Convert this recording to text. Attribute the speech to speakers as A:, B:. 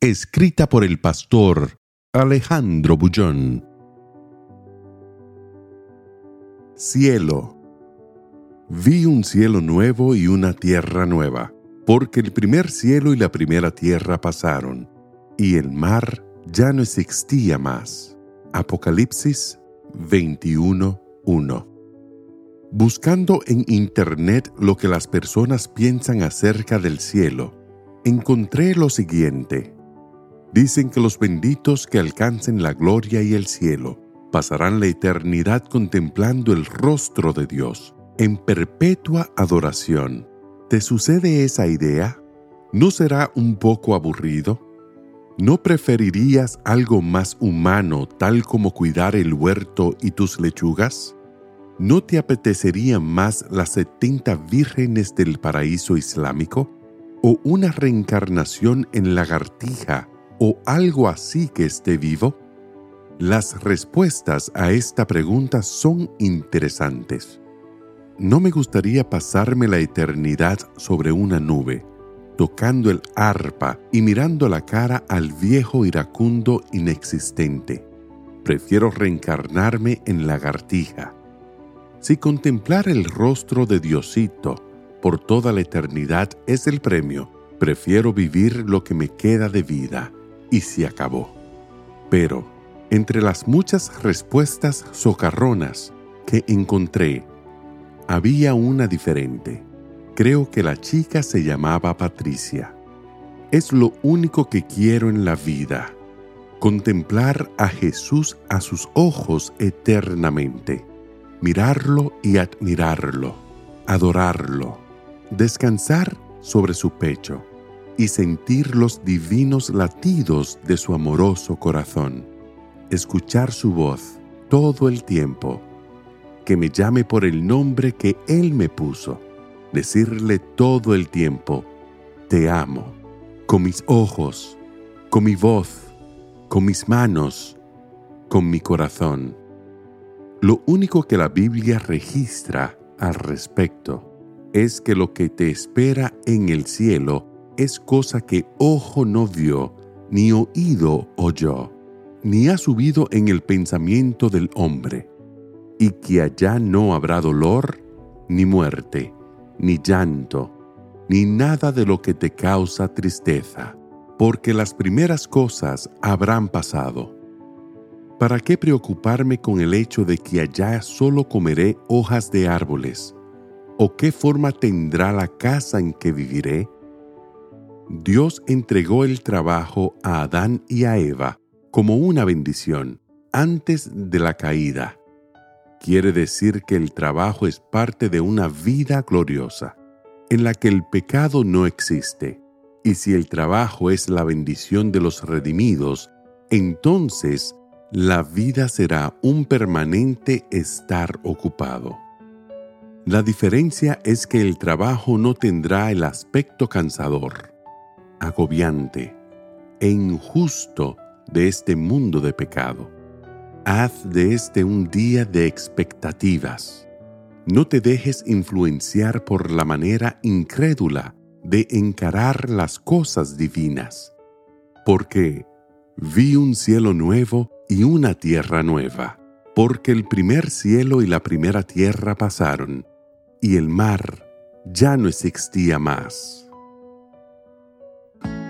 A: Escrita por el pastor Alejandro Bullón. Cielo. Vi un cielo nuevo y una tierra nueva, porque el primer cielo y la primera tierra pasaron, y el mar ya no existía más. Apocalipsis 21.1 Buscando en Internet lo que las personas piensan acerca del cielo, encontré lo siguiente. Dicen que los benditos que alcancen la gloria y el cielo pasarán la eternidad contemplando el rostro de Dios en perpetua adoración. ¿Te sucede esa idea? ¿No será un poco aburrido? ¿No preferirías algo más humano tal como cuidar el huerto y tus lechugas? ¿No te apetecerían más las 70 vírgenes del paraíso islámico? ¿O una reencarnación en lagartija o algo así que esté vivo? Las respuestas a esta pregunta son interesantes. No me gustaría pasarme la eternidad sobre una nube, tocando el arpa y mirando la cara al viejo iracundo inexistente. Prefiero reencarnarme en lagartija. Si contemplar el rostro de Diosito por toda la eternidad es el premio, prefiero vivir lo que me queda de vida y se acabó. Pero, entre las muchas respuestas socarronas que encontré, había una diferente. Creo que la chica se llamaba Patricia. Es lo único que quiero en la vida, contemplar a Jesús a sus ojos eternamente, mirarlo y admirarlo, adorarlo, descansar sobre su pecho y sentir los divinos latidos de su amoroso corazón, escuchar su voz todo el tiempo, que me llame por el nombre que Él me puso, decirle todo el tiempo, te amo, con mis ojos, con mi voz, con mis manos, con mi corazón. Lo único que la Biblia registra al respecto es que lo que te espera en el cielo es cosa que ojo no vio, ni oído oyó, ni ha subido en el pensamiento del hombre, y que allá no habrá dolor, ni muerte, ni llanto, ni nada de lo que te causa tristeza, porque las primeras cosas habrán pasado. ¿Para qué preocuparme con el hecho de que allá solo comeré hojas de árboles? ¿O qué forma tendrá la casa en que viviré? Dios entregó el trabajo a Adán y a Eva como una bendición antes de la caída. Quiere decir que el trabajo es parte de una vida gloriosa, en la que el pecado no existe. Y si el trabajo es la bendición de los redimidos, entonces la vida será un permanente estar ocupado. La diferencia es que el trabajo no tendrá el aspecto cansador agobiante e injusto de este mundo de pecado. Haz de este un día de expectativas. No te dejes influenciar por la manera incrédula de encarar las cosas divinas, porque vi un cielo nuevo y una tierra nueva, porque el primer cielo y la primera tierra pasaron, y el mar ya no existía más.